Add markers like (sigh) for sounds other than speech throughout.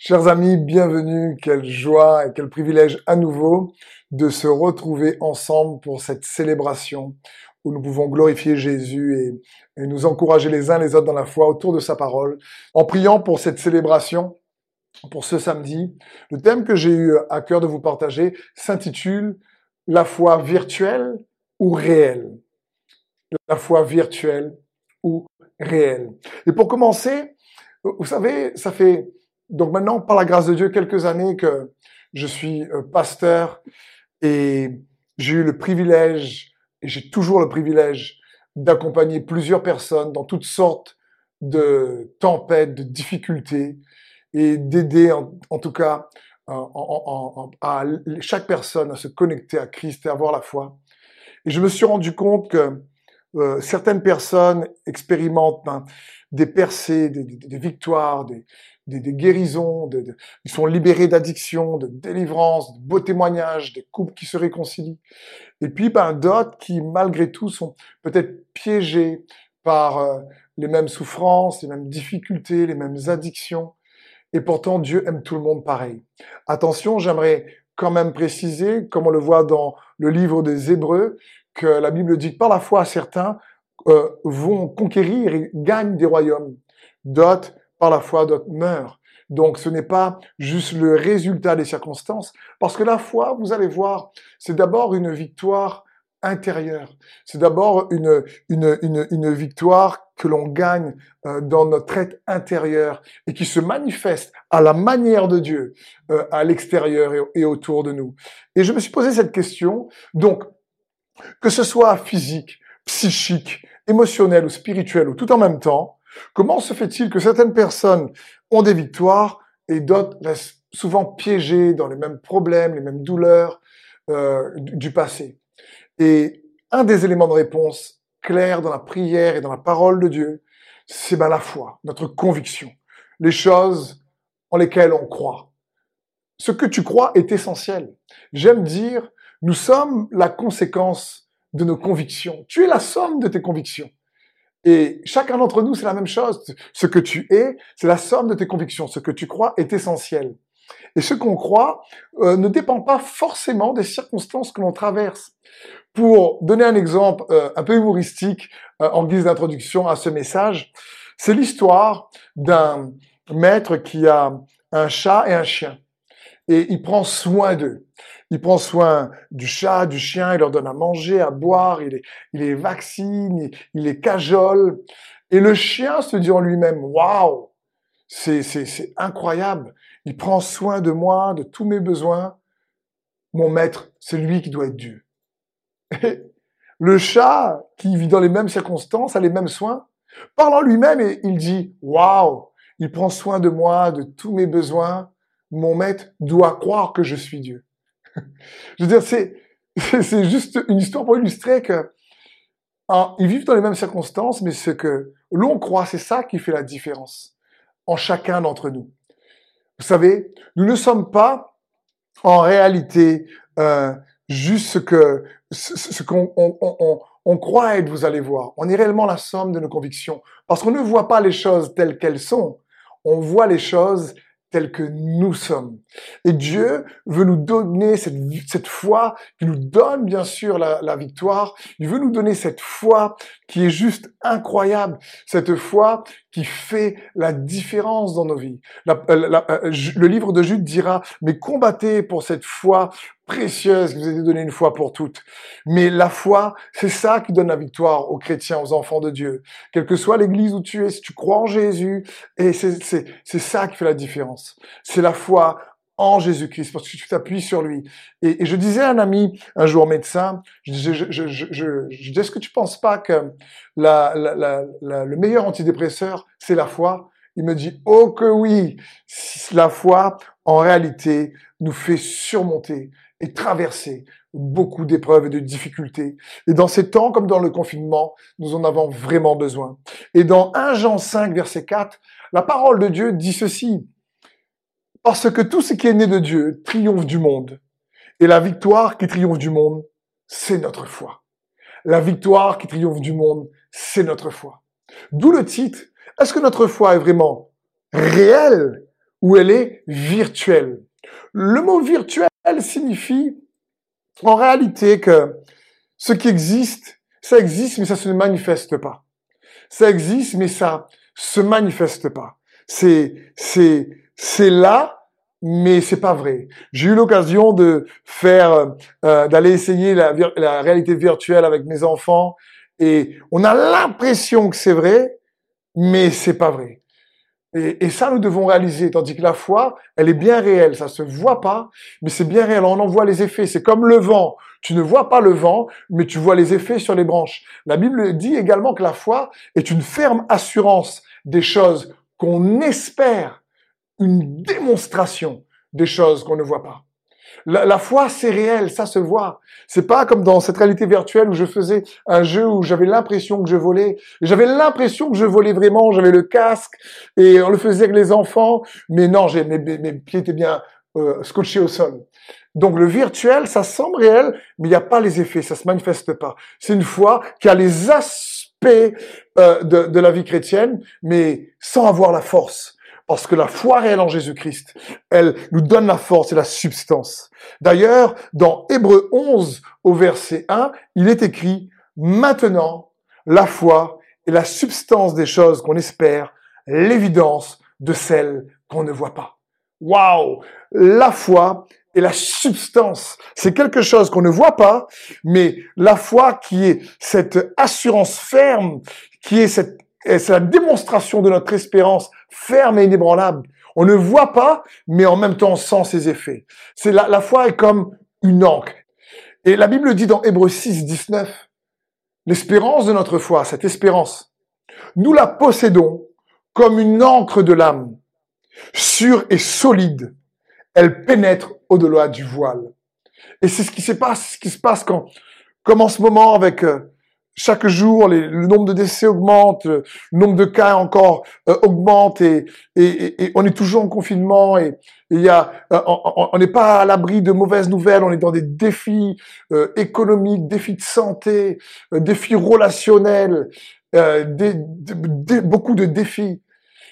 Chers amis, bienvenue. Quelle joie et quel privilège à nouveau de se retrouver ensemble pour cette célébration où nous pouvons glorifier Jésus et, nous encourager les uns les autres dans la foi autour de sa parole. En priant pour cette célébration, pour ce samedi, le thème que j'ai eu à cœur de vous partager s'intitule La foi virtuelle ou réelle? La foi virtuelle ou réelle. Et pour commencer, vous savez, ça fait donc maintenant, par la grâce de Dieu, quelques années que je suis euh, pasteur et j'ai eu le privilège, et j'ai toujours le privilège, d'accompagner plusieurs personnes dans toutes sortes de tempêtes, de difficultés, et d'aider en, tout cas à chaque personne à se connecter à Christ et avoir la foi. Et je me suis rendu compte que euh, certaines personnes expérimentent ben, des percées, des, des victoires, des, des, des guérisons, de, ils sont libérés d'addiction, de délivrance, de beaux témoignages, des couples qui se réconcilient. Et puis ben, d'autres qui, malgré tout, sont peut-être piégés par euh, les mêmes souffrances, les mêmes difficultés, les mêmes addictions. Et pourtant, Dieu aime tout le monde pareil. Attention, j'aimerais quand même préciser, comme on le voit dans le livre des Hébreux, que la Bible dit que par la foi, certains euh, vont conquérir et gagnent des royaumes. D'autres par la foi, d'autres meurent. Donc ce n'est pas juste le résultat des circonstances, parce que la foi, vous allez voir, c'est d'abord une victoire intérieure. C'est d'abord une, une, une, une, victoire que l'on gagne euh, dans notre être intérieur et qui se manifeste à la manière de Dieu euh, à l'extérieur et autour de nous. Et je me suis posé cette question. Donc, que ce soit physique, psychique, émotionnel ou spirituel ou tout en même temps, Comment se fait-il que certaines personnes ont des victoires et d'autres restent souvent piégées dans les mêmes problèmes, les mêmes douleurs euh, du passé? Et un des éléments de réponse clairs dans la prière et dans la parole de Dieu, c'est ben la foi, notre conviction, les choses en lesquelles on croit. Ce que tu crois est essentiel. J'aime dire, nous sommes la conséquence de nos convictions. Tu es la somme de tes convictions. Et chacun d'entre nous, c'est la même chose. Ce que tu es, c'est la somme de tes convictions. Ce que tu crois est essentiel. Et ce qu'on croit euh, ne dépend pas forcément des circonstances que l'on traverse. Pour donner un exemple euh, un peu humoristique euh, en guise d'introduction à ce message, c'est l'histoire d'un maître qui a un chat et un chien. Et il prend soin d'eux. Il prend soin du chat, du chien, il leur donne à manger, à boire, il les, il les vaccine, il, les cajole. Et le chien se dit en lui-même, waouh, c'est, c'est, c'est incroyable. Il prend soin de moi, de tous mes besoins. Mon maître, c'est lui qui doit être Dieu. Et le chat, qui vit dans les mêmes circonstances, a les mêmes soins, parle en lui-même et il dit, waouh, il prend soin de moi, de tous mes besoins. Mon maître doit croire que je suis Dieu. (laughs) Je veux dire, c'est, c'est juste une histoire pour illustrer que ils vivent dans les mêmes circonstances, mais ce que l'on croit, c'est ça qui fait la différence en chacun d'entre nous. Vous savez, nous ne sommes pas en réalité euh, juste ce qu'on on, on, on croit être, vous allez voir. On est réellement la somme de nos convictions, parce qu'on ne voit pas les choses telles qu'elles sont. On voit les choses tels que nous sommes. Et Dieu veut nous donner cette, cette foi, qui nous donne bien sûr la, la, victoire. Il veut nous donner cette foi qui est juste incroyable, cette foi qui fait la différence dans nos vies. Euh, euh, le livre de Jude dira, mais combattez pour cette foi précieuse qui vous a été donnée une fois pour toutes. Mais la foi, c'est ça qui donne la victoire aux chrétiens, aux enfants de Dieu. Quelle que soit l'église où tu es, si tu crois en Jésus, et c'est ça qui fait la différence. C'est la foi en Jésus-Christ, parce que tu t'appuies sur lui. Et, je disais à un ami, un jour médecin, je disais, je, je, je, je, je est-ce que tu penses pas que la, la, la, le meilleur antidépresseur, c'est la foi? Il me dit, oh que oui, la foi, en réalité, nous fait surmonter et traverser beaucoup d'épreuves et de difficultés. Et dans ces temps, comme dans le confinement, nous en avons vraiment besoin. Et dans 1 Jean 5, verset 4, la parole de Dieu dit ceci. Parce que tout ce qui est né de Dieu triomphe du monde. Et la victoire qui triomphe du monde, c'est notre foi. La victoire qui triomphe du monde, c'est notre foi. D'où le titre. Est-ce que notre foi est vraiment réelle ou elle est virtuelle? Le mot virtuel signifie en réalité que ce qui existe, ça existe mais ça se manifeste pas. Ça existe mais ça se manifeste pas. C'est c'est c'est là mais c'est pas vrai. J'ai eu l'occasion de faire, euh, d'aller essayer la, la, réalité virtuelle avec mes enfants, et on a l'impression que c'est vrai, mais c'est pas vrai. Et, et, ça, nous devons réaliser, tandis que la foi, elle est bien réelle, ça se voit pas, mais c'est bien réel, on en voit les effets. C'est comme le vent, tu ne vois pas le vent, mais tu vois les effets sur les branches. La Bible dit également que la foi est une ferme assurance des choses qu'on espère, une démonstration des choses qu'on ne voit pas. La, foi, c'est réel, ça se voit. C'est pas comme dans cette réalité virtuelle où je faisais un jeu où j'avais l'impression que je volais. J'avais l'impression que je volais vraiment. J'avais le casque et on le faisait avec les enfants. Mais non, mes, mes, mes pieds étaient bien euh, scotchés au sol. Donc le virtuel, ça semble réel, mais il n'y a pas les effets, ça se manifeste pas. C'est une foi qui a les aspects euh, de, de la vie chrétienne, mais sans avoir la force. Parce que la foi réelle en Jésus-Christ, elle nous donne la force et la substance. D'ailleurs, dans Hébreu 11 au verset 1, il est écrit, maintenant, la foi est la substance des choses qu'on espère, l'évidence de celles qu'on ne voit pas. Waouh! La foi est la substance. C'est quelque chose qu'on ne voit pas, mais la foi qui est cette assurance ferme, qui est cette c'est la démonstration de notre espérance ferme et inébranlable. On ne voit pas, mais en même temps on sent ses effets. C'est la, la foi est comme une encre. Et la Bible dit dans Hébreux 6, 19, l'espérance de notre foi, cette espérance, nous la possédons comme une encre de l'âme, sûre et solide. Elle pénètre au-delà du voile. Et c'est ce qui se passe, ce qui se passe quand, comme en ce moment avec euh, chaque jour, le nombre de décès augmente, le nombre de cas encore euh, augmente et, on est toujours en confinement et il y a, euh, on n'est pas à l'abri de mauvaises nouvelles, on est dans des défis euh, économiques, défis de santé, défis relationnels, beaucoup de défis.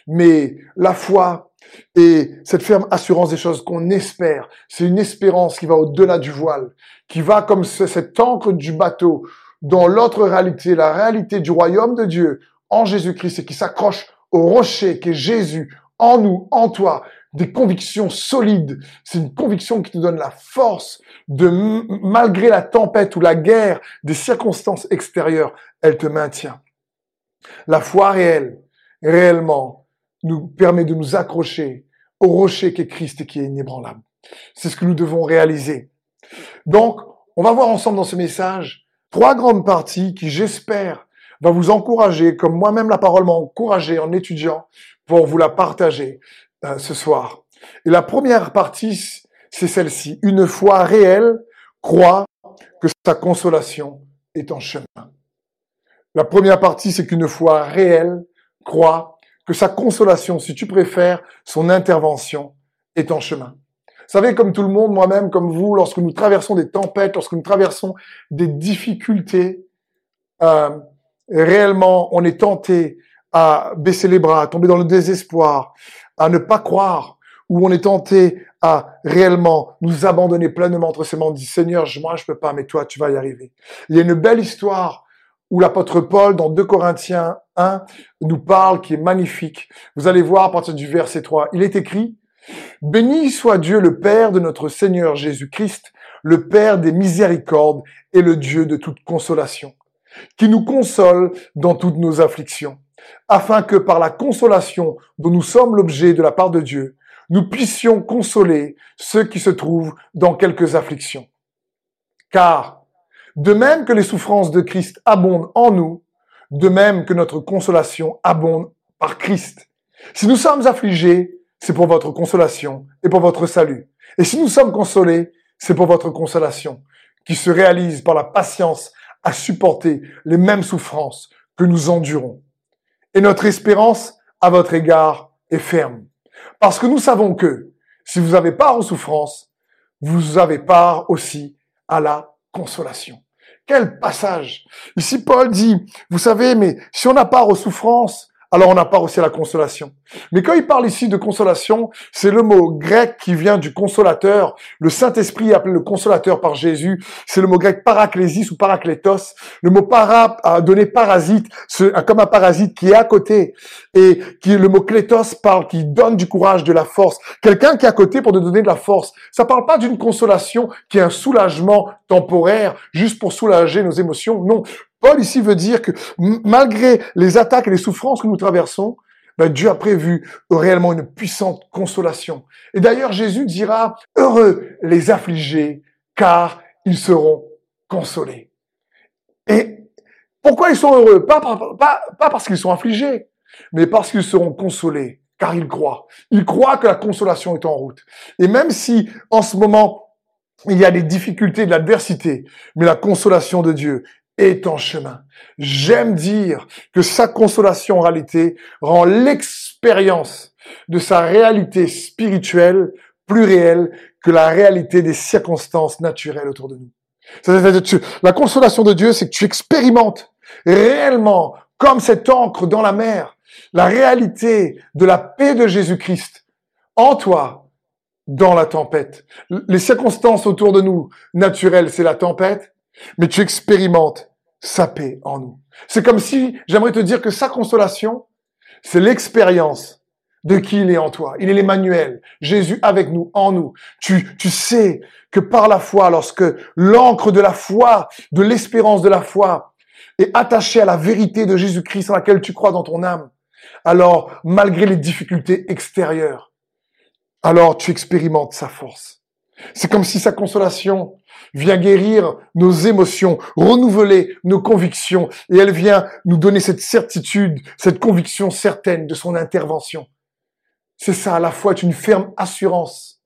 Mais la foi et cette ferme assurance des choses qu'on espère, c'est une espérance qui va au-delà du voile, qui va comme cette encre du bateau dans l'autre réalité, la réalité du royaume de Dieu en Jésus-Christ et qui s'accroche au rocher qui est Jésus en nous, en toi, des convictions solides. C'est une conviction qui te donne la force de, malgré la tempête ou la guerre des circonstances extérieures, elle te maintient. La foi réelle, réellement, nous permet de nous accrocher au rocher qui est Christ et qui est inébranlable. C'est ce que nous devons réaliser. Donc, on va voir ensemble dans ce message Trois grandes parties qui, j'espère, va vous encourager, comme moi-même la parole m'a encouragé en étudiant, pour vous la partager euh, ce soir. Et la première partie, c'est celle-ci. Une foi réelle croit que sa consolation est en chemin. La première partie, c'est qu'une foi réelle croit que sa consolation, si tu préfères, son intervention est en chemin. Savez, comme tout le monde, moi-même, comme vous, lorsque nous traversons des tempêtes, lorsque nous traversons des difficultés, euh, réellement, on est tenté à baisser les bras, à tomber dans le désespoir, à ne pas croire, ou on est tenté à réellement nous abandonner pleinement entre ses mains, dit Seigneur, moi je peux pas, mais toi tu vas y arriver. Il y a une belle histoire où l'apôtre Paul, dans 2 Corinthiens 1, nous parle, qui est magnifique. Vous allez voir à partir du verset 3, il est écrit, Béni soit Dieu le Père de notre Seigneur Jésus-Christ, le Père des miséricordes et le Dieu de toute consolation, qui nous console dans toutes nos afflictions, afin que par la consolation dont nous sommes l'objet de la part de Dieu, nous puissions consoler ceux qui se trouvent dans quelques afflictions. Car, de même que les souffrances de Christ abondent en nous, de même que notre consolation abonde par Christ. Si nous sommes affligés, c'est pour votre consolation et pour votre salut. Et si nous sommes consolés, c'est pour votre consolation, qui se réalise par la patience à supporter les mêmes souffrances que nous endurons. Et notre espérance à votre égard est ferme. Parce que nous savons que si vous avez part aux souffrances, vous avez part aussi à la consolation. Quel passage Ici, Paul dit, vous savez, mais si on a part aux souffrances, alors on n'a pas aussi la consolation. Mais quand il parle ici de consolation, c'est le mot grec qui vient du consolateur. Le Saint-Esprit appelé le consolateur par Jésus, c'est le mot grec paraklésis ou paraklétos. Le mot para a donné parasite, comme un parasite qui est à côté. Et qui le mot klétos parle, qui donne du courage, de la force. Quelqu'un qui est à côté pour te donner de la force. Ça parle pas d'une consolation qui est un soulagement temporaire, juste pour soulager nos émotions. Non, Paul ici veut dire que malgré les attaques et les souffrances que nous traversons, ben, Dieu a prévu réellement une puissante consolation. Et d'ailleurs, Jésus dira, heureux les affligés, car ils seront consolés. Et pourquoi ils sont heureux? Pas, parce qu'ils sont affligés, mais parce qu'ils seront consolés, car ils croient. Ils croient que la consolation est en route. Et même si en ce moment, il y a des difficultés, de l'adversité, mais la consolation de Dieu est en chemin. J'aime dire que sa consolation en réalité rend l'expérience de sa réalité spirituelle plus réelle que la réalité des circonstances naturelles autour de nous. La consolation de Dieu, c'est que tu expérimentes réellement, comme cette encre dans la mer, la réalité de la paix de Jésus-Christ en toi dans la tempête. Les circonstances autour de nous naturelles, c'est la tempête, mais tu expérimentes sa paix en nous. C'est comme si, j'aimerais te dire que sa consolation, c'est l'expérience de qui il est en toi. Il est l'Emmanuel, Jésus avec nous, en nous. Tu, tu sais que par la foi, lorsque l'encre de la foi, de l'espérance de la foi, est attachée à la vérité de Jésus-Christ en laquelle tu crois dans ton âme, alors malgré les difficultés extérieures, alors tu expérimentes sa force. C'est comme si sa consolation vient guérir nos émotions, renouveler nos convictions, et elle vient nous donner cette certitude, cette conviction certaine de son intervention. C'est ça, la foi est une ferme assurance,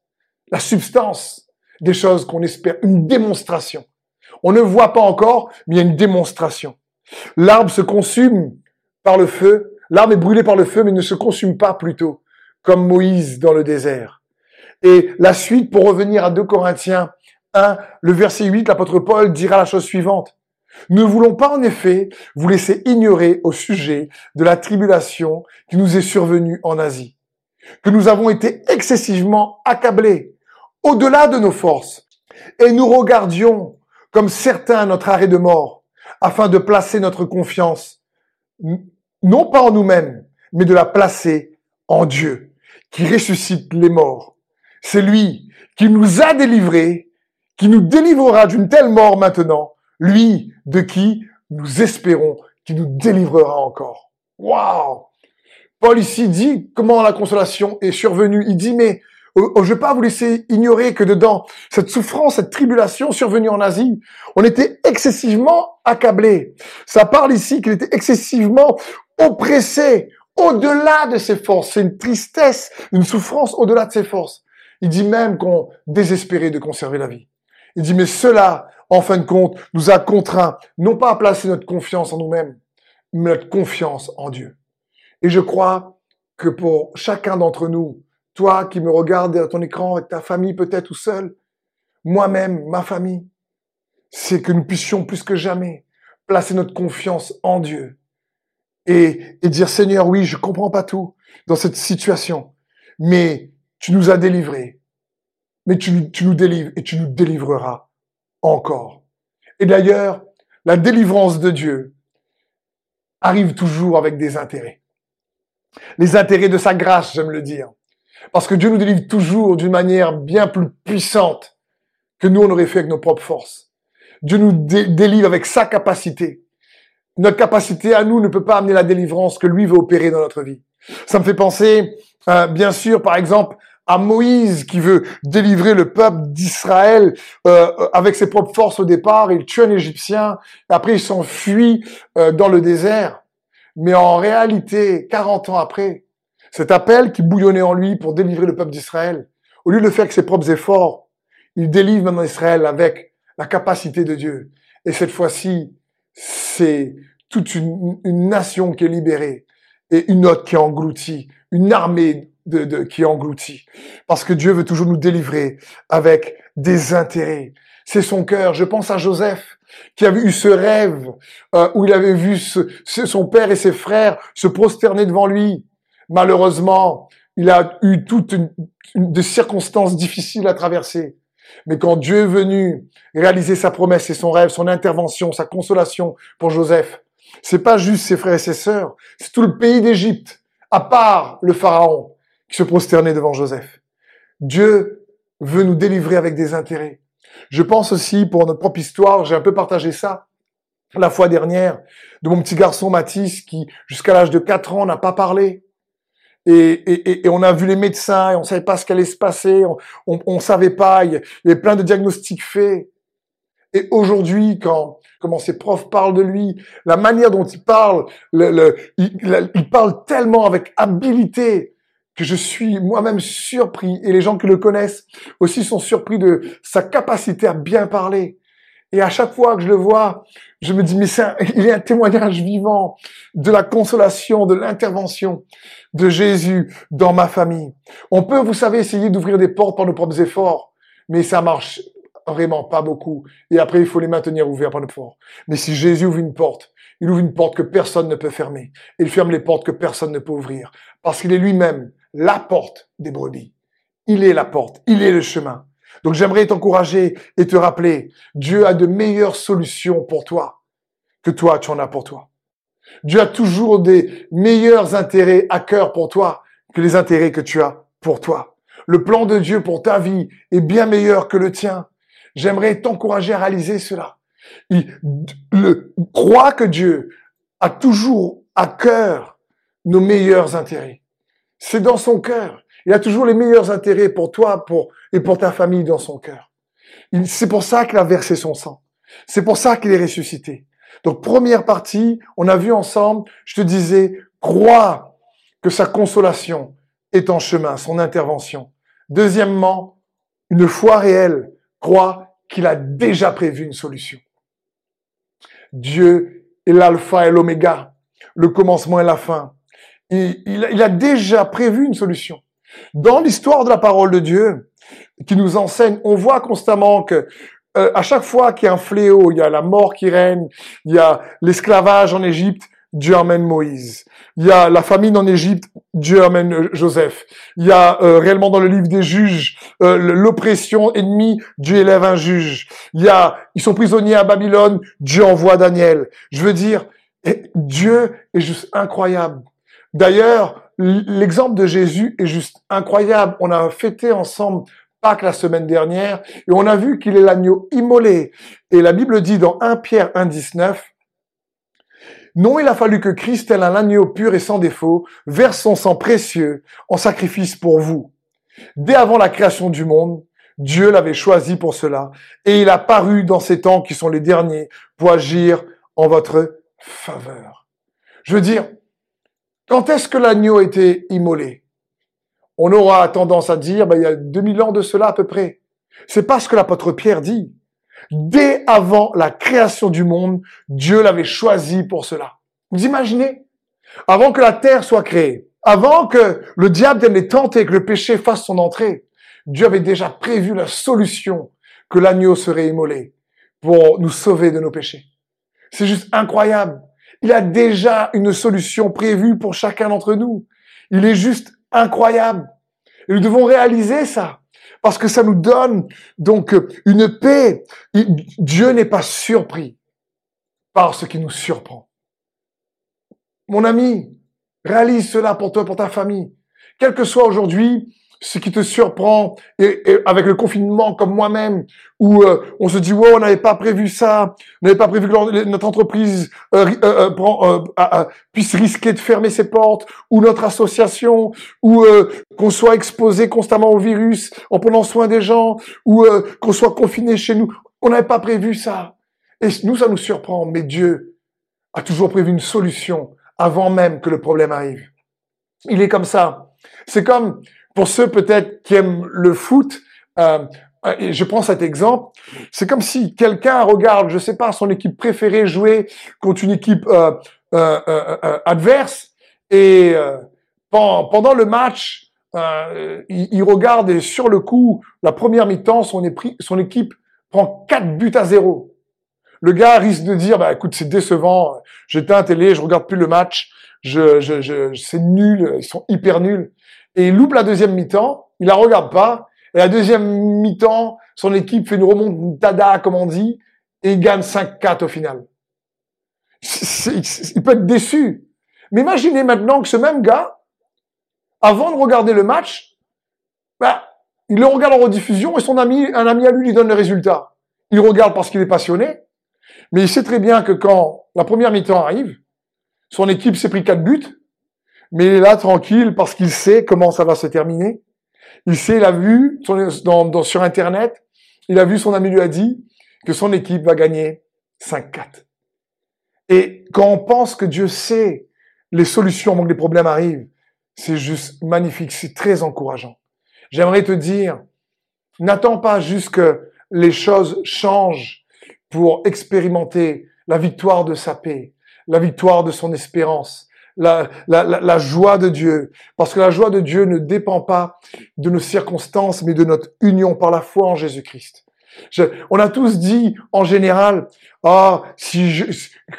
la substance des choses qu'on espère, une démonstration. On ne voit pas encore, mais il y a une démonstration. L'arbre se consume par le feu, l'arbre est brûlé par le feu, mais ne se consume pas plutôt, comme Moïse dans le désert. Et la suite, pour revenir à 2 Corinthiens 1, le verset 8, l'apôtre Paul dira la chose suivante. Ne voulons pas en effet vous laisser ignorer au sujet de la tribulation qui nous est survenue en Asie, que nous avons été excessivement accablés, au-delà de nos forces, et nous regardions comme certains notre arrêt de mort, afin de placer notre confiance, non pas en nous-mêmes, mais de la placer en Dieu, qui ressuscite les morts. C'est lui qui nous a délivrés qui nous délivrera d'une telle mort maintenant, lui de qui nous espérons qu'il nous délivrera encore. Waouh Paul ici dit comment la consolation est survenue. Il dit mais oh, oh, je ne vais pas vous laisser ignorer que dedans cette souffrance, cette tribulation survenue en Asie, on était excessivement accablés. Ça parle ici qu'il était excessivement oppressé au-delà de ses forces. C'est une tristesse, une souffrance au-delà de ses forces. Il dit même qu'on désespérait de conserver la vie. Il dit, mais cela, en fin de compte, nous a contraints, non pas à placer notre confiance en nous-mêmes, mais notre confiance en Dieu. Et je crois que pour chacun d'entre nous, toi qui me regardes à ton écran avec ta famille peut-être ou seul, moi-même, ma famille, c'est que nous puissions plus que jamais placer notre confiance en Dieu et, et dire Seigneur, oui, je comprends pas tout dans cette situation, mais tu nous as délivrés, mais tu, nous délivres et tu nous délivreras encore. Et d'ailleurs, la délivrance de Dieu arrive toujours avec des intérêts. Les intérêts de sa grâce, j'aime le dire. Parce que Dieu nous délivre toujours d'une manière bien plus puissante que nous on aurait fait avec nos propres forces. Dieu nous délivre avec sa capacité. Notre capacité à nous ne peut pas amener la délivrance que lui veut opérer dans notre vie. Ça me fait penser, euh, bien sûr, par exemple, à Moïse qui veut délivrer le peuple d'Israël euh, avec ses propres forces au départ. Il tue un Égyptien, après il s'enfuit euh, dans le désert. Mais en réalité, 40 ans après, cet appel qui bouillonnait en lui pour délivrer le peuple d'Israël, au lieu de le faire avec ses propres efforts, il délivre maintenant Israël avec la capacité de Dieu. Et cette fois-ci, c'est toute une, une nation qui est libérée et une autre qui est engloutie, une armée de, de, qui engloutit. Parce que Dieu veut toujours nous délivrer avec des intérêts. C'est son cœur. Je pense à Joseph qui avait eu ce rêve euh, où il avait vu son père et ses frères se prosterner devant lui. Malheureusement, il a eu toutes des circonstances difficiles à traverser. Mais quand Dieu est venu réaliser sa promesse et son rêve, son intervention, sa consolation pour Joseph, c'est pas juste ses frères et ses sœurs, c'est tout le pays d'Égypte, à part le pharaon, qui se prosternait devant Joseph. Dieu veut nous délivrer avec des intérêts. Je pense aussi, pour notre propre histoire, j'ai un peu partagé ça la fois dernière, de mon petit garçon Mathis qui, jusqu'à l'âge de 4 ans, n'a pas parlé. Et, on a vu les médecins et on savait pas ce qu'allait se passer, on, savait pas, il y avait plein de diagnostics faits. Et aujourd'hui, quand comment ses profs parlent de lui, la manière dont il parle, le, le, il, il, parle tellement avec habilité je suis moi-même surpris, et les gens qui le connaissent aussi sont surpris de sa capacité à bien parler. Et à chaque fois que je le vois, je me dis, mais c'est (laughs) il est un témoignage vivant de la consolation, de l'intervention de Jésus dans ma famille. On peut, vous savez, essayer d'ouvrir des portes par nos propres efforts, mais ça marche vraiment pas beaucoup. Et après, il faut les maintenir ouverts par nos efforts. Mais si Jésus ouvre une porte, il ouvre une porte que personne ne peut fermer. Il ferme les portes que personne ne peut ouvrir. Parce qu'il est lui-même la porte des brebis. Il est la porte. Il est le chemin. Donc j'aimerais t'encourager et te rappeler, Dieu a de meilleures solutions pour toi que toi tu en as pour toi. Dieu a toujours des meilleurs intérêts à cœur pour toi que les intérêts que tu as pour toi. Le plan de Dieu pour ta vie est bien meilleur que le tien. J'aimerais t'encourager à réaliser cela. Il le, crois que Dieu a toujours à cœur nos meilleurs intérêts. C'est dans son cœur. Il a toujours les meilleurs intérêts pour toi pour, et pour ta famille dans son cœur. C'est pour ça qu'il a versé son sang. C'est pour ça qu'il est ressuscité. Donc première partie, on a vu ensemble, je te disais, crois que sa consolation est en chemin, son intervention. Deuxièmement, une foi réelle, crois qu'il a déjà prévu une solution. Dieu est l'alpha et l'oméga, le commencement et la fin. Il, il, a déjà prévu une solution. Dans l'histoire de la parole de Dieu, qui nous enseigne, on voit constamment que euh, à chaque fois qu'il y a un fléau, il y a la mort qui règne, il y a l'esclavage en Égypte, Dieu amène Moïse. Il y a la famine en Égypte, Dieu amène euh, Joseph. Il y a euh, réellement dans le livre des juges l'oppression ennemie, Dieu élève un juge. Il y a ils sont prisonniers à Babylone, Dieu envoie Daniel. Je veux dire, Dieu est juste incroyable. D'ailleurs, l'exemple de Jésus est juste incroyable. On a fêté ensemble Pâques la semaine dernière, et on a vu qu'il est l'agneau immolé. Et la Bible dit dans 1 Pierre 1,19, non, il a fallu que Christ, tel un agneau pur et sans défaut, verse son sang précieux en sacrifice pour vous. Dès avant la création du monde, Dieu l'avait choisi pour cela, et il a paru dans ces temps qui sont les derniers pour agir en votre faveur. Je veux dire, quand est-ce que l'agneau a été immolé? On aura tendance à dire, ben, il y a 2000 ans de cela à peu près. C'est pas ce que l'apôtre Pierre dit. Dès avant la création du monde, Dieu l'avait choisi pour cela. Vous imaginez? Avant que la terre soit créée, avant que le diable vienne les tenter, que le péché fasse son entrée, Dieu avait déjà prévu la solution que l'agneau serait immolé pour nous sauver de nos péchés. C'est juste incroyable. Il a déjà une solution prévue pour chacun d'entre nous. Il est juste incroyable. Et nous devons réaliser ça. Parce que ça nous donne donc une paix. Dieu n'est pas surpris par ce qui nous surprend. Mon ami, réalise cela pour toi, pour ta famille. Quel que soit aujourd'hui ce qui te surprend et, avec le confinement comme moi-même où euh, on se dit wow on n'avait pas prévu ça on n'avait pas prévu que notre entreprise euh, euh, puisse risquer de fermer ses portes ou notre association ou qu'on soit exposé constamment au virus en prenant soin des gens ou qu'on soit confiné chez nous. On n'avait pas prévu ça. Et nous ça nous surprend mais Dieu a toujours prévu une solution avant même que le problème arrive. Il est comme ça. C'est comme pour ceux peut-être qui aiment le foot, euh, et je prends cet exemple, c'est comme si quelqu'un regarde, je sais pas, son équipe préférée jouer contre une équipe euh, euh, euh, euh adverse, et pendant le match, euh, il, il, regarde et sur le coup, la première mi-temps, son, équipe prend 4 buts à zéro. Le gars risque de dire, bah écoute, c'est décevant, j'éteins la télé, je regarde plus le match, je, je, je c'est nul, ils sont hyper nuls. Et il loupe la deuxième mi-temps, il la regarde pas, et la deuxième mi-temps, son équipe fait une remontada, comme on dit, et il gagne 5-4 au final. il peut être déçu. Mais imaginez maintenant que ce même gars, avant de regarder le match, bah, il le regarde en rediffusion et son ami, un ami à lui lui donne le résultat. Il regarde parce qu'il est passionné, mais il sait très bien que quand la première mi-temps arrive, son équipe s'est pris quatre buts, mais il est là tranquille parce qu'il sait comment ça va se terminer. Il sait, il a vu sur Internet, il a vu son ami lui a dit que son équipe va gagner 5-4. Et quand on pense que Dieu sait les solutions avant que les problèmes arrivent, c'est juste magnifique, c'est très encourageant. J'aimerais te dire, n'attends pas juste que les choses changent pour expérimenter la victoire de sa paix, la victoire de son espérance, la, la, la, joie de Dieu. Parce que la joie de Dieu ne dépend pas de nos circonstances, mais de notre union par la foi en Jésus-Christ. on a tous dit en général, ah, si je,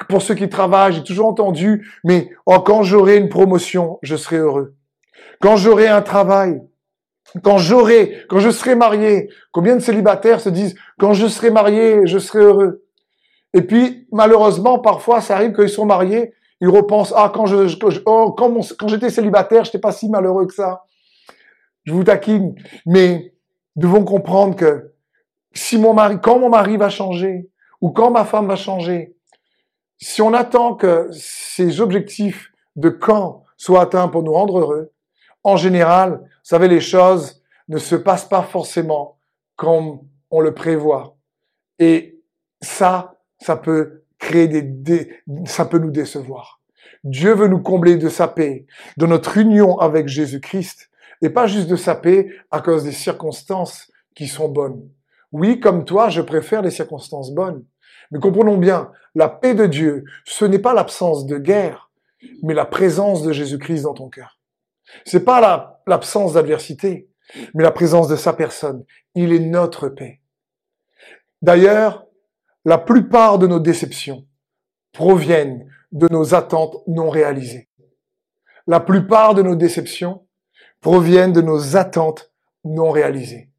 pour ceux qui travaillent, j'ai toujours entendu, mais oh, quand j'aurai une promotion, je serai heureux. Quand j'aurai un travail, quand j'aurai, quand je serai marié, combien de célibataires se disent, quand je serai marié, je serai heureux. Et puis, malheureusement, parfois, ça arrive qu'ils sont mariés, ils repensent, ah, quand oh, quand, j'étais célibataire, j'étais pas si malheureux que ça. Je vous taquine. Mais, devons comprendre que si mon mari, quand mon mari va changer, ou quand ma femme va changer, si on attend que ces objectifs de quand soient atteints pour nous rendre heureux, en général, vous savez, les choses ne se passent pas forcément comme on le prévoit. Et ça, ça peut créer des, ça peut nous décevoir. Dieu veut nous combler de sa paix, de notre union avec Jésus-Christ, et pas juste de sa paix à cause des circonstances qui sont bonnes. Oui, comme toi, je préfère les circonstances bonnes. Mais comprenons bien, la paix de Dieu, ce n'est pas l'absence de guerre, mais la présence de Jésus-Christ dans ton cœur. C'est pas l'absence d'adversité, mais la présence de sa personne. Il est notre paix. D'ailleurs, la plupart de nos déceptions proviennent de nos attentes non réalisées. La plupart de nos déceptions proviennent de nos attentes non réalisées.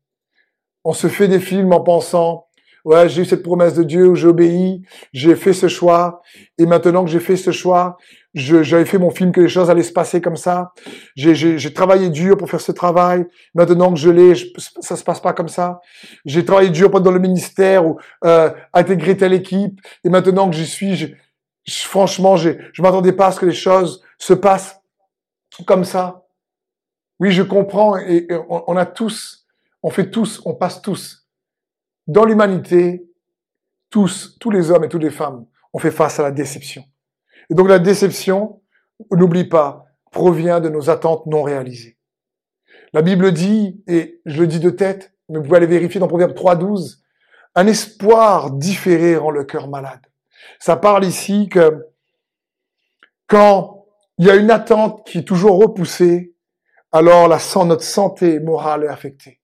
On se fait des films en pensant ouais, j'ai eu cette promesse de Dieu où j'obéis, j'ai fait ce choix, et maintenant que j'ai fait ce choix, j'avais fait mon film que les choses allaient se passer comme ça. J'ai travaillé dur pour faire ce travail. Maintenant que je l'ai, ça se passe pas comme ça. J'ai travaillé dur dans le ministère ou euh, intégré telle équipe, et maintenant que j'y suis, je, franchement, je m'attendais pas à ce que les choses se passent comme ça. Oui, je comprends, et, on a tous, on fait tous, on passe tous dans l'humanité, tous, tous les hommes et toutes les femmes, ont fait face à la déception. Et donc la déception, n'oublie pas, provient de nos attentes non réalisées. La Bible dit, et je le dis de tête, mais vous pouvez aller vérifier dans Proverbe 3.12, un espoir différé rend le cœur malade. Ça parle ici que quand il y a une attente qui est toujours repoussée, alors la, notre santé morale est affectée.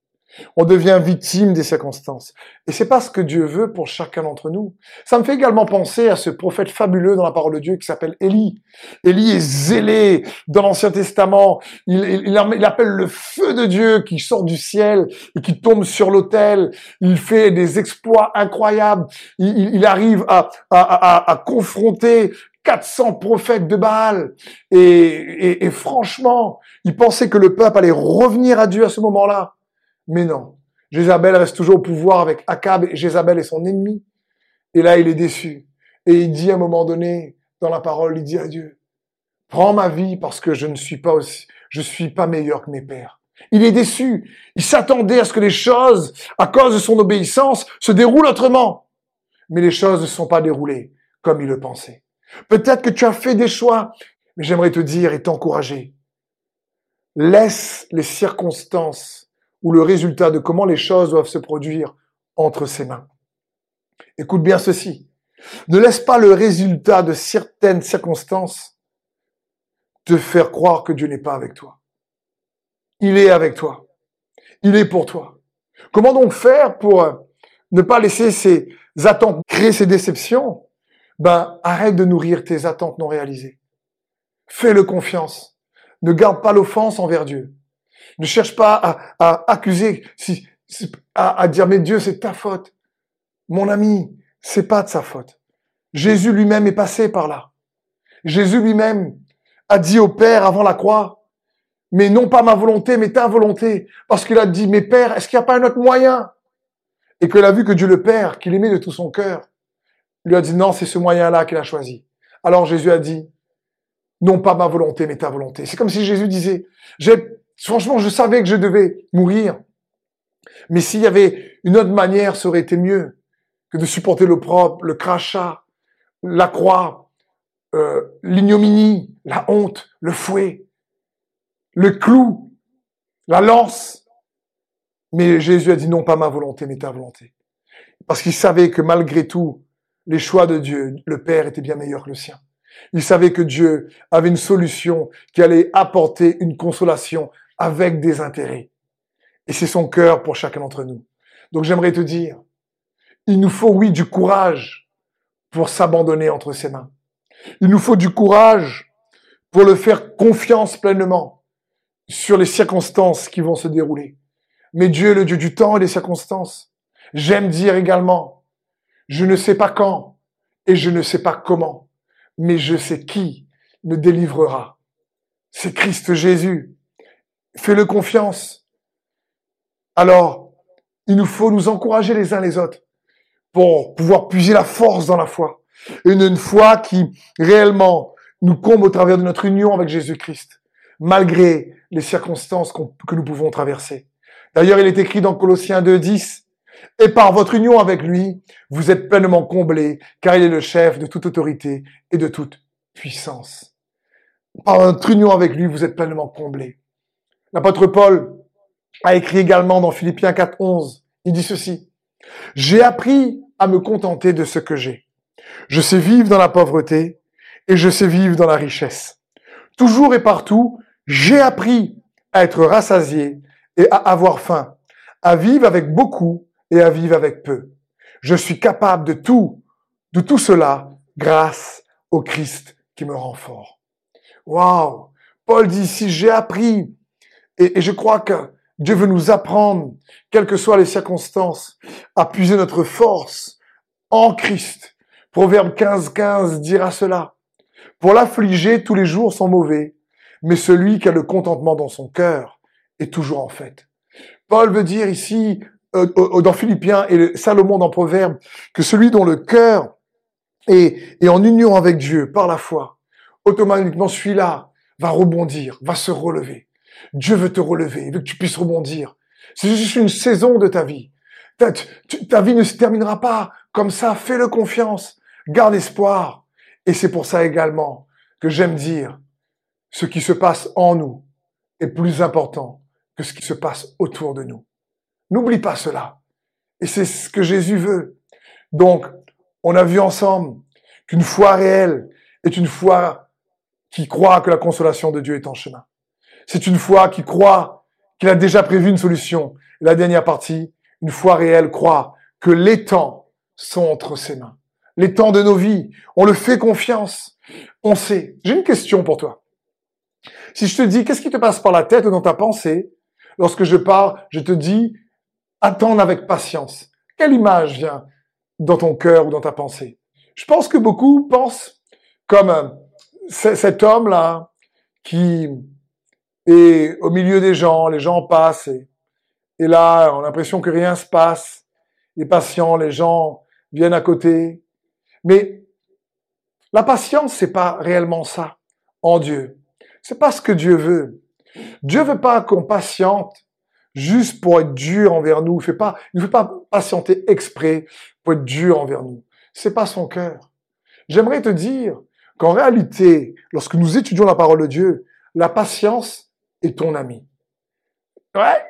On devient victime des circonstances. Et c'est pas ce que Dieu veut pour chacun d'entre nous. Ça me fait également penser à ce prophète fabuleux dans la parole de Dieu qui s'appelle Élie. Élie est zélé dans l'Ancien Testament. Il, il, appelle le feu de Dieu qui sort du ciel et qui tombe sur l'autel. Il fait des exploits incroyables. Il, arrive à, à, à, confronter 400 prophètes de Baal. Et, franchement, il pensait que le peuple allait revenir à Dieu à ce moment-là. Mais non. Jézabel reste toujours au pouvoir avec Akab et Jézabel est son ennemi. Et là, il est déçu. Et il dit à un moment donné, dans la parole, il dit à Dieu, prends ma vie parce que je ne suis pas aussi, je suis pas meilleur que mes pères. Il est déçu. Il s'attendait à ce que les choses, à cause de son obéissance, se déroulent autrement. Mais les choses ne sont pas déroulées comme il le pensait. Peut-être que tu as fait des choix, mais j'aimerais te dire et t'encourager. Laisse les circonstances ou le résultat de comment les choses doivent se produire entre ses mains. Écoute bien ceci. Ne laisse pas le résultat de certaines circonstances te faire croire que Dieu n'est pas avec toi. il est avec toi. Il est pour toi. Comment donc faire pour euh, ne pas laisser ces attentes créer ces déceptions? Ben, arrête de nourrir tes attentes non réalisées. Fais-le confiance. Ne garde pas l'offense envers Dieu. Ne cherche pas à, accuser, si, à, dire mais Dieu c'est ta faute. Mon ami, c'est pas de sa faute. Jésus lui-même est passé par là. Jésus lui-même a dit au Père avant la croix, mais non pas ma volonté, mais ta volonté. Parce qu'il a dit, mais Père, est-ce qu'il n'y a pas un autre moyen? Et qu'il a vu que Dieu le Père, qu'il aimait de tout son cœur, lui a dit, non, c'est ce moyen-là qu'il a choisi. Alors Jésus a dit, non pas ma volonté, mais ta volonté. C'est comme si Jésus disait, franchement, je savais que je devais mourir. Mais s'il y avait une autre manière, ça aurait été mieux que de supporter le propre, le crachat, la croix, euh, l'ignominie, la honte, le fouet, le clou, la lance. Mais Jésus a dit non pas ma volonté, mais ta volonté. Parce qu'il savait que malgré tout, les choix de Dieu, le Père était bien meilleur que le sien. Il savait que Dieu avait une solution qui allait apporter une consolation avec des intérêts. Et c'est son cœur pour chacun d'entre nous. Donc j'aimerais te dire, il nous faut, oui, du courage pour s'abandonner entre ses mains. Il nous faut du courage pour le faire confiance pleinement sur les circonstances qui vont se dérouler. Mais Dieu est le Dieu du temps et des circonstances. J'aime dire également, je ne sais pas quand et je ne sais pas comment, mais je sais qui me délivrera. C'est Christ Jésus. Fais-le confiance. Alors, il nous faut nous encourager les uns les autres pour pouvoir puiser la force dans la foi. Une, une foi qui réellement nous comble au travers de notre union avec Jésus-Christ, malgré les circonstances que nous pouvons traverser. D'ailleurs, il est écrit dans Colossiens 2.10, et par votre union avec lui, vous êtes pleinement comblés, car il est le chef de toute autorité et de toute puissance. Par votre union avec lui, vous êtes pleinement comblés. L'apôtre Paul a écrit également dans Philippiens 4.11, il dit ceci, j'ai appris à me contenter de ce que j'ai. Je sais vivre dans la pauvreté et je sais vivre dans la richesse. Toujours et partout, j'ai appris à être rassasié et à avoir faim, à vivre avec beaucoup et à vivre avec peu. Je suis capable de tout, de tout cela grâce au Christ qui me rend fort. Waouh! Paul dit ici, j'ai appris, et, je crois que Dieu veut nous apprendre, quelles que soient les circonstances, à puiser notre force en Christ. Proverbe 15, 15 dira cela. Pour l'affliger, tous les jours sont mauvais, mais celui qui a le contentement dans son cœur est toujours en fait. Paul veut dire ici, euh, dans Philippiens et Salomon dans Proverbe, que celui dont le cœur est, est en union avec Dieu par la foi, automatiquement celui-là va rebondir, va se relever. Dieu veut te relever, il veut que tu puisses rebondir. C'est juste une saison de ta vie. Ta, ta vie ne se terminera pas comme ça. Fais-le confiance. Garde espoir. Et c'est pour ça également que j'aime dire, ce qui se passe en nous est plus important que ce qui se passe autour de nous. N'oublie pas cela. Et c'est ce que Jésus veut. Donc, on a vu ensemble qu'une foi réelle est une foi qui croit que la consolation de Dieu est en chemin. C'est une foi qui croit qu'il a déjà prévu une solution. la dernière partie, une foi réelle croit que les temps sont entre ses mains. Les temps de nos vies, on le fait confiance. On sait. J'ai une question pour toi. Si je te dis, qu'est-ce qui te passe par la tête ou dans ta pensée lorsque je parle, je te dis, attends avec patience. Quelle image vient dans ton cœur ou dans ta pensée? Je pense que beaucoup pensent comme euh, cet homme-là qui et au milieu des gens, les gens passent et, et là, on a l'impression que rien se passe. Les patients, les gens viennent à côté. Mais la patience, c'est pas réellement ça en Dieu. C'est pas ce que Dieu veut. Dieu veut pas qu'on patiente juste pour être dur envers nous. Il fait pas, il veut pas patienter exprès pour être dur envers nous. C'est pas son cœur. J'aimerais te dire qu'en réalité, lorsque nous étudions la parole de Dieu, la patience est ton ami. Ouais,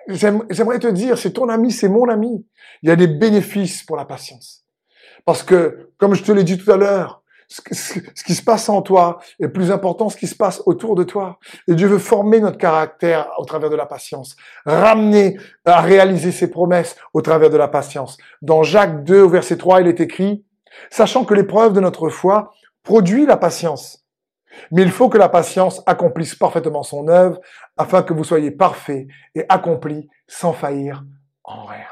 j'aimerais te dire, c'est ton ami, c'est mon ami. Il y a des bénéfices pour la patience. Parce que, comme je te l'ai dit tout à l'heure, ce qui se passe en toi est plus important ce qui se passe autour de toi. Et Dieu veut former notre caractère au travers de la patience, ramener à réaliser ses promesses au travers de la patience. Dans Jacques 2 au verset 3, il est écrit, sachant que l'épreuve de notre foi produit la patience. Mais il faut que la patience accomplisse parfaitement son œuvre afin que vous soyez parfaits et accomplis sans faillir en rien.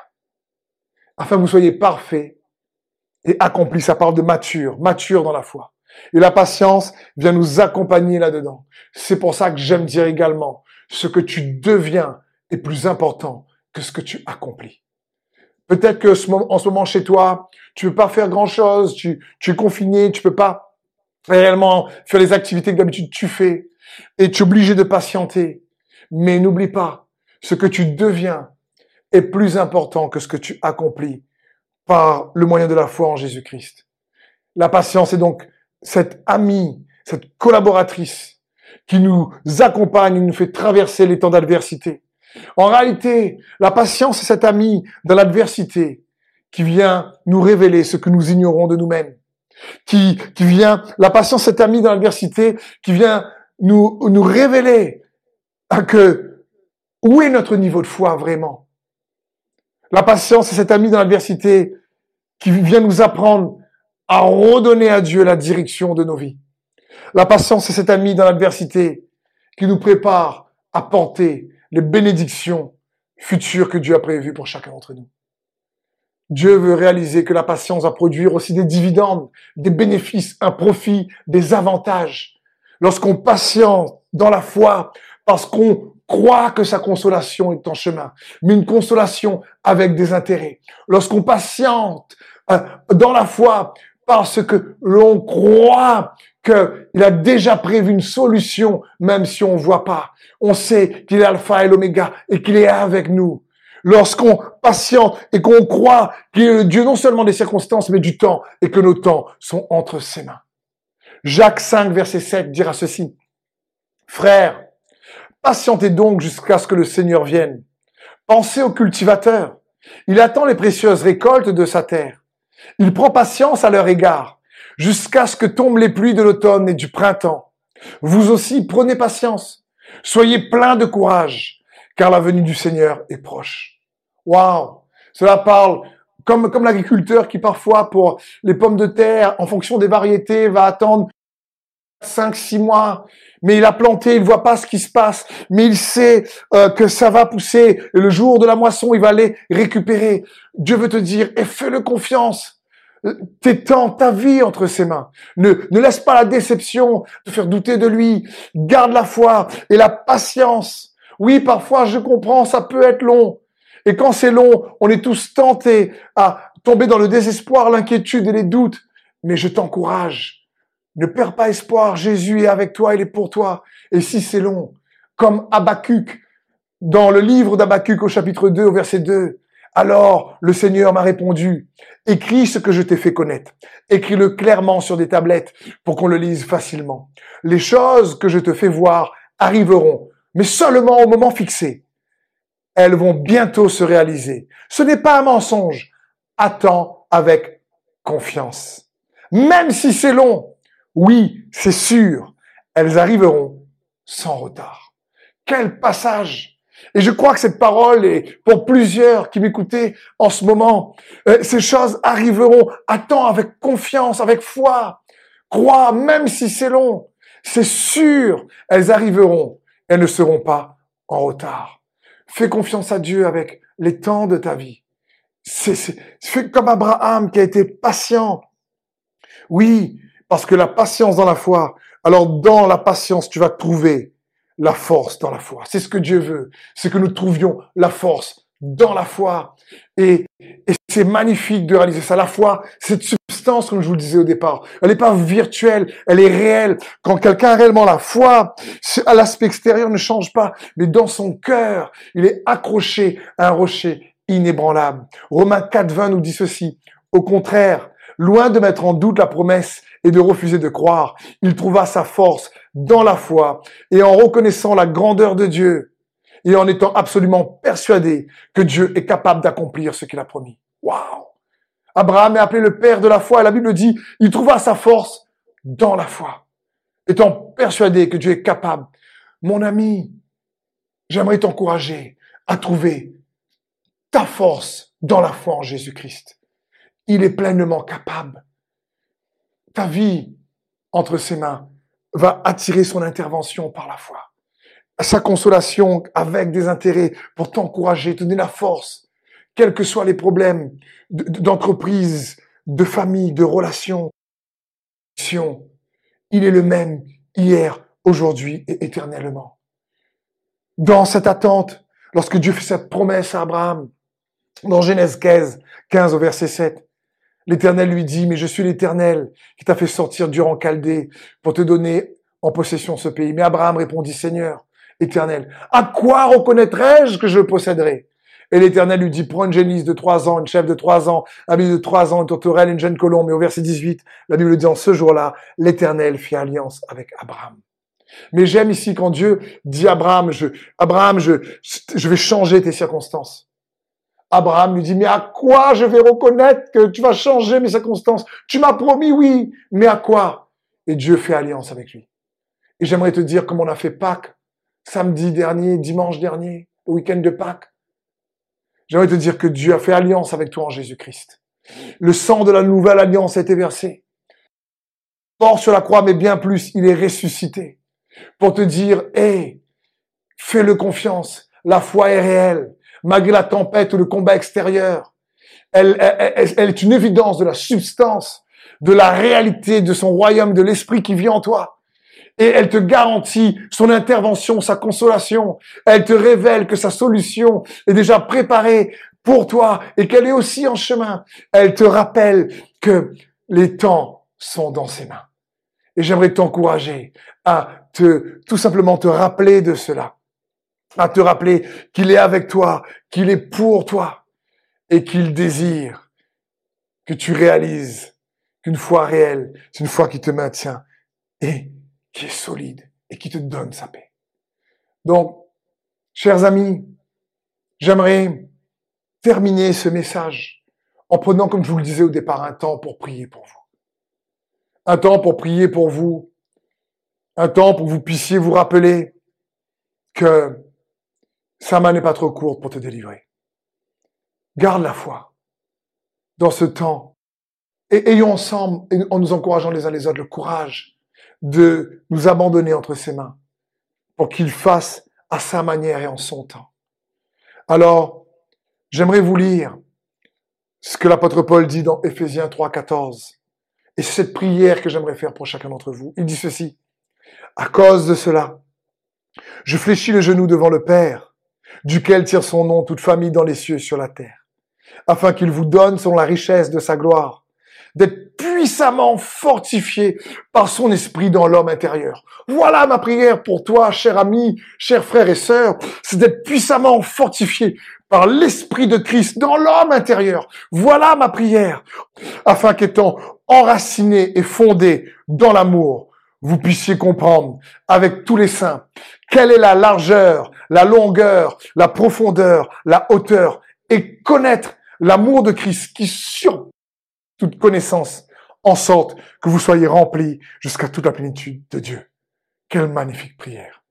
Afin que vous soyez parfaits et accomplis. Ça parle de mature, mature dans la foi. Et la patience vient nous accompagner là-dedans. C'est pour ça que j'aime dire également, ce que tu deviens est plus important que ce que tu accomplis. Peut-être que en ce moment chez toi, tu peux pas faire grand chose, tu, tu es confiné, tu peux pas réellement faire les activités que d'habitude tu fais et tu es obligé de patienter. Mais n'oublie pas, ce que tu deviens est plus important que ce que tu accomplis par le moyen de la foi en Jésus-Christ. La patience est donc cette amie, cette collaboratrice qui nous accompagne, nous fait traverser les temps d'adversité. En réalité, la patience est cette amie dans l'adversité qui vient nous révéler ce que nous ignorons de nous-mêmes. Qui, qui vient, la patience, cette amie dans l'adversité qui vient nous, nous révéler que où est notre niveau de foi vraiment? La patience, c'est cet ami dans l'adversité qui vient nous apprendre à redonner à Dieu la direction de nos vies. La patience, c'est cet ami dans l'adversité qui nous prépare à porter les bénédictions futures que Dieu a prévues pour chacun d'entre nous. Dieu veut réaliser que la patience va produire aussi des dividendes, des bénéfices, un profit, des avantages. Lorsqu'on patiente dans la foi, parce qu'on croit que sa consolation est en chemin, mais une consolation avec des intérêts. Lorsqu'on patiente euh, dans la foi parce que l'on croit qu'il a déjà prévu une solution, même si on ne voit pas. On sait qu'il est alpha et l'oméga et qu'il est avec nous. Lorsqu'on patiente et qu'on croit le Dieu non seulement des circonstances, mais du temps et que nos temps sont entre ses mains. Jacques 5, verset 7 dira ceci. Frère, Patientez donc jusqu'à ce que le Seigneur vienne. Pensez au cultivateur. Il attend les précieuses récoltes de sa terre. Il prend patience à leur égard, jusqu'à ce que tombent les pluies de l'automne et du printemps. Vous aussi, prenez patience. Soyez pleins de courage, car la venue du Seigneur est proche. Waouh! Cela parle comme, comme l'agriculteur qui parfois, pour les pommes de terre, en fonction des variétés, va attendre cinq, six mois mais il a planté, il voit pas ce qui se passe, mais il sait euh, que ça va pousser. Et le jour de la moisson, il va aller récupérer. Dieu veut te dire, et fais-le confiance. Tes temps, ta vie entre ses mains. Ne, ne laisse pas la déception te faire douter de lui. Garde la foi et la patience. Oui, parfois, je comprends, ça peut être long. Et quand c'est long, on est tous tentés à tomber dans le désespoir, l'inquiétude et les doutes. Mais je t'encourage ne perds pas espoir, Jésus est avec toi, il est pour toi. Et si c'est long, comme Habacuc, dans le livre d'Habacuc au chapitre 2 au verset 2, alors le Seigneur m'a répondu, écris ce que je t'ai fait connaître, écris-le clairement sur des tablettes pour qu'on le lise facilement. Les choses que je te fais voir arriveront, mais seulement au moment fixé. Elles vont bientôt se réaliser. Ce n'est pas un mensonge. Attends avec confiance. Même si c'est long, oui, c'est sûr, elles arriveront sans retard. Quel passage Et je crois que cette parole est pour plusieurs qui m'écoutaient en ce moment. Euh, ces choses arriveront. Attends avec confiance, avec foi. Crois, même si c'est long. C'est sûr, elles arriveront. Elles ne seront pas en retard. Fais confiance à Dieu avec les temps de ta vie. C'est, fais comme Abraham qui a été patient. Oui, parce que la patience dans la foi, alors dans la patience, tu vas trouver la force dans la foi. C'est ce que Dieu veut. C'est que nous trouvions la force dans la foi. Et, c'est magnifique de réaliser ça. La foi, cette substance, comme je vous le disais au départ, elle n'est pas virtuelle, elle est réelle. Quand quelqu'un a réellement la foi, à l'aspect extérieur ne change pas, mais dans son cœur, il est accroché à un rocher inébranlable. Romains 4.20 nous dit ceci. Au contraire, loin de mettre en doute la promesse, et de refuser de croire. Il trouva sa force dans la foi et en reconnaissant la grandeur de Dieu et en étant absolument persuadé que Dieu est capable d'accomplir ce qu'il a promis. Waouh! Abraham est appelé le père de la foi et la Bible dit, il trouva sa force dans la foi, étant persuadé que Dieu est capable. Mon ami, j'aimerais t'encourager à trouver ta force dans la foi en Jésus-Christ. Il est pleinement capable. Ta vie entre ses mains va attirer son intervention par la foi. Sa consolation avec des intérêts pour t'encourager, te donner la force, quels que soient les problèmes d'entreprise, de famille, de relations. Il est le même hier, aujourd'hui et éternellement. Dans cette attente, lorsque Dieu fait cette promesse à Abraham, dans Genèse 15, 15 au verset 7, l'Éternel lui dit, mais je suis l'Éternel qui t'a fait sortir durant Chaldée pour te donner en possession ce pays. Mais Abraham répondit, Seigneur, Éternel, à quoi reconnaîtrai-je que je posséderai? Et l'Éternel lui dit, prends une génisse de trois ans, une chèvre de trois ans, un de trois ans, une tourterelle, une jeune colombe. Mais au verset 18, la Bible dit, en ce jour-là, l'Éternel fit alliance avec Abraham. Mais j'aime ici quand Dieu dit à Abraham, je, Abraham, je, je vais changer tes circonstances. Abraham lui dit, mais à quoi je vais reconnaître que tu vas changer mes circonstances? Tu m'as promis, oui, mais à quoi? Et Dieu fait alliance avec lui. Et j'aimerais te dire comme on a fait Pâques, samedi dernier, dimanche dernier, le week-end de Pâques. J'aimerais te dire que Dieu a fait alliance avec toi en Jésus-Christ. Le sang de la nouvelle alliance a été versé. Mort sur la croix, mais bien plus, il est ressuscité. Pour te dire, hé, fais-le confiance. La foi est réelle malgré la tempête ou le combat extérieur. Elle, est une évidence de la substance, de la réalité de son royaume, de l'esprit qui vit en toi. Et elle te garantit son intervention, sa consolation. Elle te révèle que sa solution est déjà préparée pour toi et qu'elle est aussi en chemin. Elle te rappelle que les temps sont dans ses mains. Et j'aimerais t'encourager à te, tout simplement te rappeler de cela à te rappeler qu'il est avec toi, qu'il est pour toi et qu'il désire que tu réalises qu'une foi réelle, c'est une foi qui te maintient et qui est solide et qui te donne sa paix. Donc, chers amis, j'aimerais terminer ce message en prenant, comme je vous le disais au départ, un temps pour prier pour vous. Un temps pour prier pour vous. Un temps pour que vous puissiez vous rappeler que sa main n'est pas trop courte pour te délivrer. Garde la foi dans ce temps et ayons ensemble, en nous encourageant les uns les autres, le courage de nous abandonner entre ses mains pour qu'il fasse à sa manière et en son temps. Alors, j'aimerais vous lire ce que l'apôtre Paul dit dans Éphésiens 3, 14. Et c'est cette prière que j'aimerais faire pour chacun d'entre vous. Il dit ceci. À cause de cela, je fléchis le genou devant le Père, duquel tire son nom toute famille dans les cieux et sur la terre, afin qu'il vous donne, selon la richesse de sa gloire, d'être puissamment fortifié par son esprit dans l'homme intérieur. Voilà ma prière pour toi, cher ami, chers frères et sœurs, c'est d'être puissamment fortifié par l'esprit de Christ dans l'homme intérieur. Voilà ma prière, afin qu'étant enraciné et fondé dans l'amour, vous puissiez comprendre avec tous les saints quelle est la largeur, la longueur, la profondeur, la hauteur et connaître l'amour de Christ qui sur toute connaissance en sorte que vous soyez remplis jusqu'à toute la plénitude de Dieu. Quelle magnifique prière.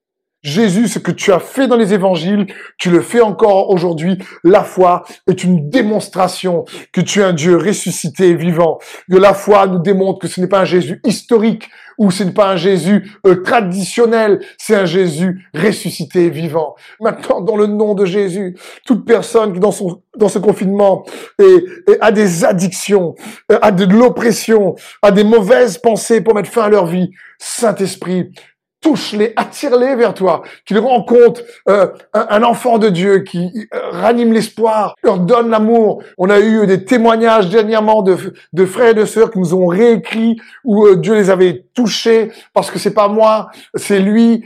Jésus, ce que tu as fait dans les évangiles, tu le fais encore aujourd'hui. La foi est une démonstration que tu es un Dieu ressuscité et vivant. Que la foi nous démontre que ce n'est pas un Jésus historique ou ce n'est pas un Jésus euh, traditionnel, c'est un Jésus ressuscité vivant. Maintenant, dans le nom de Jésus, toute personne qui dans son dans ce confinement et, a des addictions, euh, a de l'oppression, a des mauvaises pensées pour mettre fin à leur vie, Saint-Esprit, touche-les, attire-les vers toi, qu'ils rencontrent euh, un, enfant de Dieu qui euh, ranime l'espoir, leur donne l'amour. On a eu des témoignages dernièrement de, de frères et de sœurs qui nous ont réécrit où euh, Dieu les avait touchés parce que c'est pas moi, c'est lui,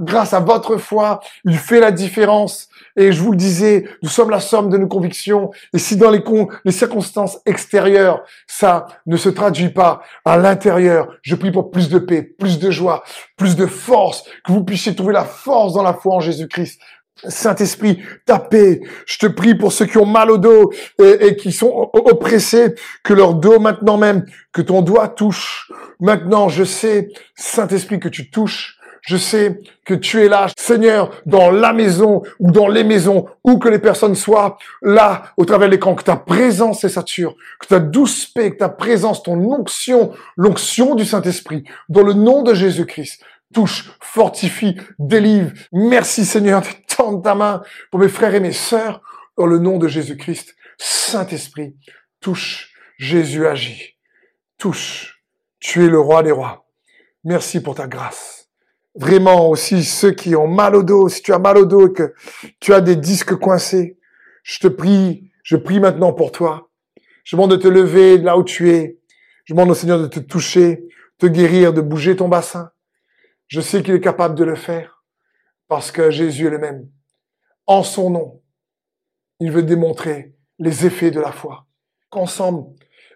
grâce à votre foi, il fait la différence. Et je vous le disais, nous sommes la somme de nos convictions. Et si dans les, circonstances extérieures, ça ne se traduit pas à l'intérieur, je prie pour plus de paix, plus de joie, plus de force, que vous puissiez trouver la force dans la foi en Jésus-Christ. Saint-Esprit, ta paix. Je te prie pour ceux qui ont mal au dos et qui sont oppressés, que leur dos maintenant même, que ton doigt touche, maintenant je sais, Saint-Esprit, que tu touches. Je sais que tu es là, Seigneur, dans la maison ou dans les maisons, où que les personnes soient, là, au travers de l'écran, que ta présence est sature, que ta douce paix, que ta présence, ton onction, l'onction du Saint-Esprit, dans le nom de Jésus-Christ, touche, fortifie, délivre. Merci Seigneur, tendre ta main pour mes frères et mes sœurs, dans le nom de Jésus-Christ. Saint-Esprit, touche, Jésus agit, touche, tu es le roi des rois. Merci pour ta grâce. Vraiment aussi ceux qui ont mal au dos, si tu as mal au dos et que tu as des disques coincés, je te prie, je prie maintenant pour toi. Je demande de te lever là où tu es. Je demande au Seigneur de te toucher, te guérir, de bouger ton bassin. Je sais qu'il est capable de le faire parce que Jésus est le même. En son nom, il veut démontrer les effets de la foi. Qu'ensemble,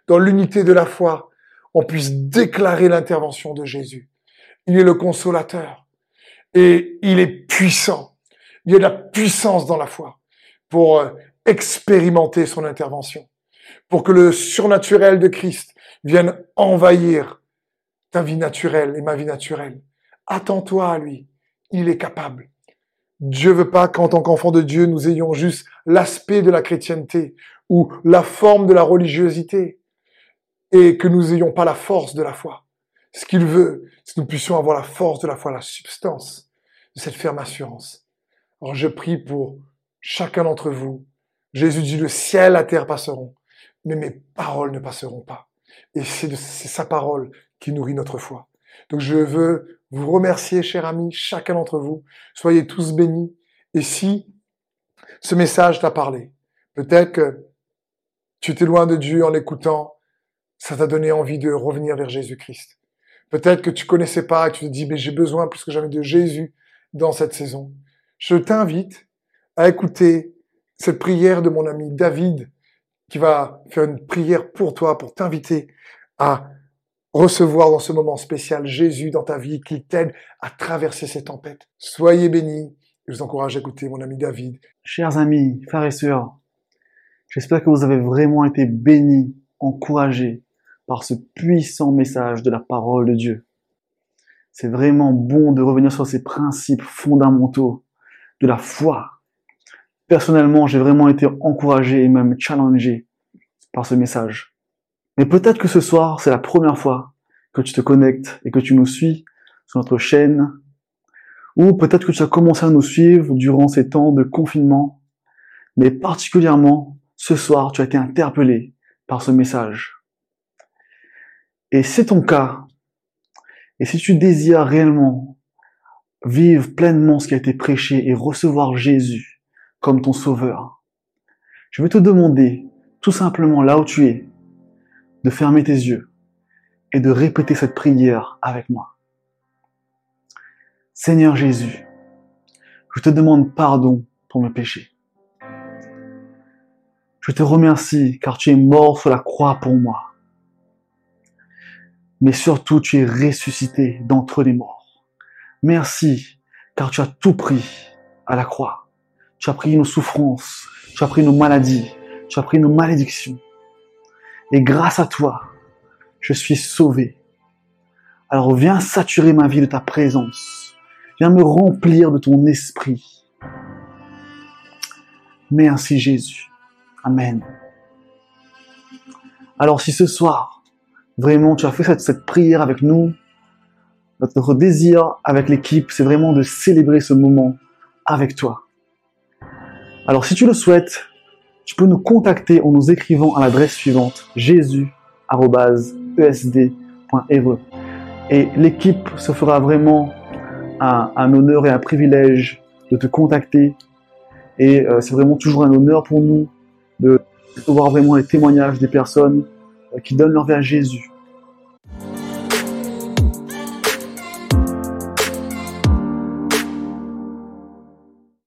dans l'unité de la foi, on puisse déclarer l'intervention de Jésus. Il est le consolateur et il est puissant. Il y a de la puissance dans la foi pour euh, expérimenter son intervention, pour que le surnaturel de Christ vienne envahir ta vie naturelle et ma vie naturelle. Attends-toi à lui. Il est capable. Dieu veut pas qu'en tant qu'enfant de Dieu, nous ayons juste l'aspect de la chrétienté ou la forme de la religiosité et que nous ayons pas la force de la foi. Ce qu'il veut, c'est que nous puissions avoir la force de la foi, la substance de cette ferme assurance. Alors je prie pour chacun d'entre vous. Jésus dit, le ciel, la terre passeront, mais mes paroles ne passeront pas. Et c'est sa parole qui nourrit notre foi. Donc je veux vous remercier, chers amis, chacun d'entre vous. Soyez tous bénis. Et si ce message t'a parlé, peut-être que tu étais loin de Dieu en l'écoutant, ça t'a donné envie de revenir vers Jésus-Christ. Peut-être que tu connaissais pas et tu te dis, mais j'ai besoin plus que jamais de Jésus dans cette saison. Je t'invite à écouter cette prière de mon ami David qui va faire une prière pour toi, pour t'inviter à recevoir dans ce moment spécial Jésus dans ta vie, qui t'aide à traverser ces tempêtes. Soyez bénis. Je vous encourage à écouter mon ami David. Chers amis, frères et sœurs, j'espère que vous avez vraiment été bénis, encouragés par ce puissant message de la parole de Dieu. C'est vraiment bon de revenir sur ces principes fondamentaux de la foi. Personnellement, j'ai vraiment été encouragé et même challengé par ce message. Mais peut-être que ce soir, c'est la première fois que tu te connectes et que tu nous suis sur notre chaîne. Ou peut-être que tu as commencé à nous suivre durant ces temps de confinement. Mais particulièrement, ce soir, tu as été interpellé par ce message. Et c'est ton cas. Et si tu désires réellement vivre pleinement ce qui a été prêché et recevoir Jésus comme ton sauveur, je vais te demander tout simplement là où tu es, de fermer tes yeux et de répéter cette prière avec moi. Seigneur Jésus, je te demande pardon pour mes péchés. Je te remercie car tu es mort sur la croix pour moi. Mais surtout, tu es ressuscité d'entre les morts. Merci car tu as tout pris à la croix. Tu as pris nos souffrances, tu as pris nos maladies, tu as pris nos malédictions. Et grâce à toi, je suis sauvé. Alors viens saturer ma vie de ta présence. Viens me remplir de ton esprit. Merci Jésus. Amen. Alors si ce soir, vraiment tu as fait cette, prière avec nous, notre désir avec l'équipe, c'est vraiment de célébrer ce moment avec toi. Alors si tu le souhaites, tu peux nous contacter en nous écrivant à l'adresse suivante jésus.esd.evreux. Et l'équipe se fera vraiment un, honneur et un privilège de te contacter. Et euh, c'est vraiment toujours un honneur pour nous de voir vraiment les témoignages des personnes qui donnent leur à Jésus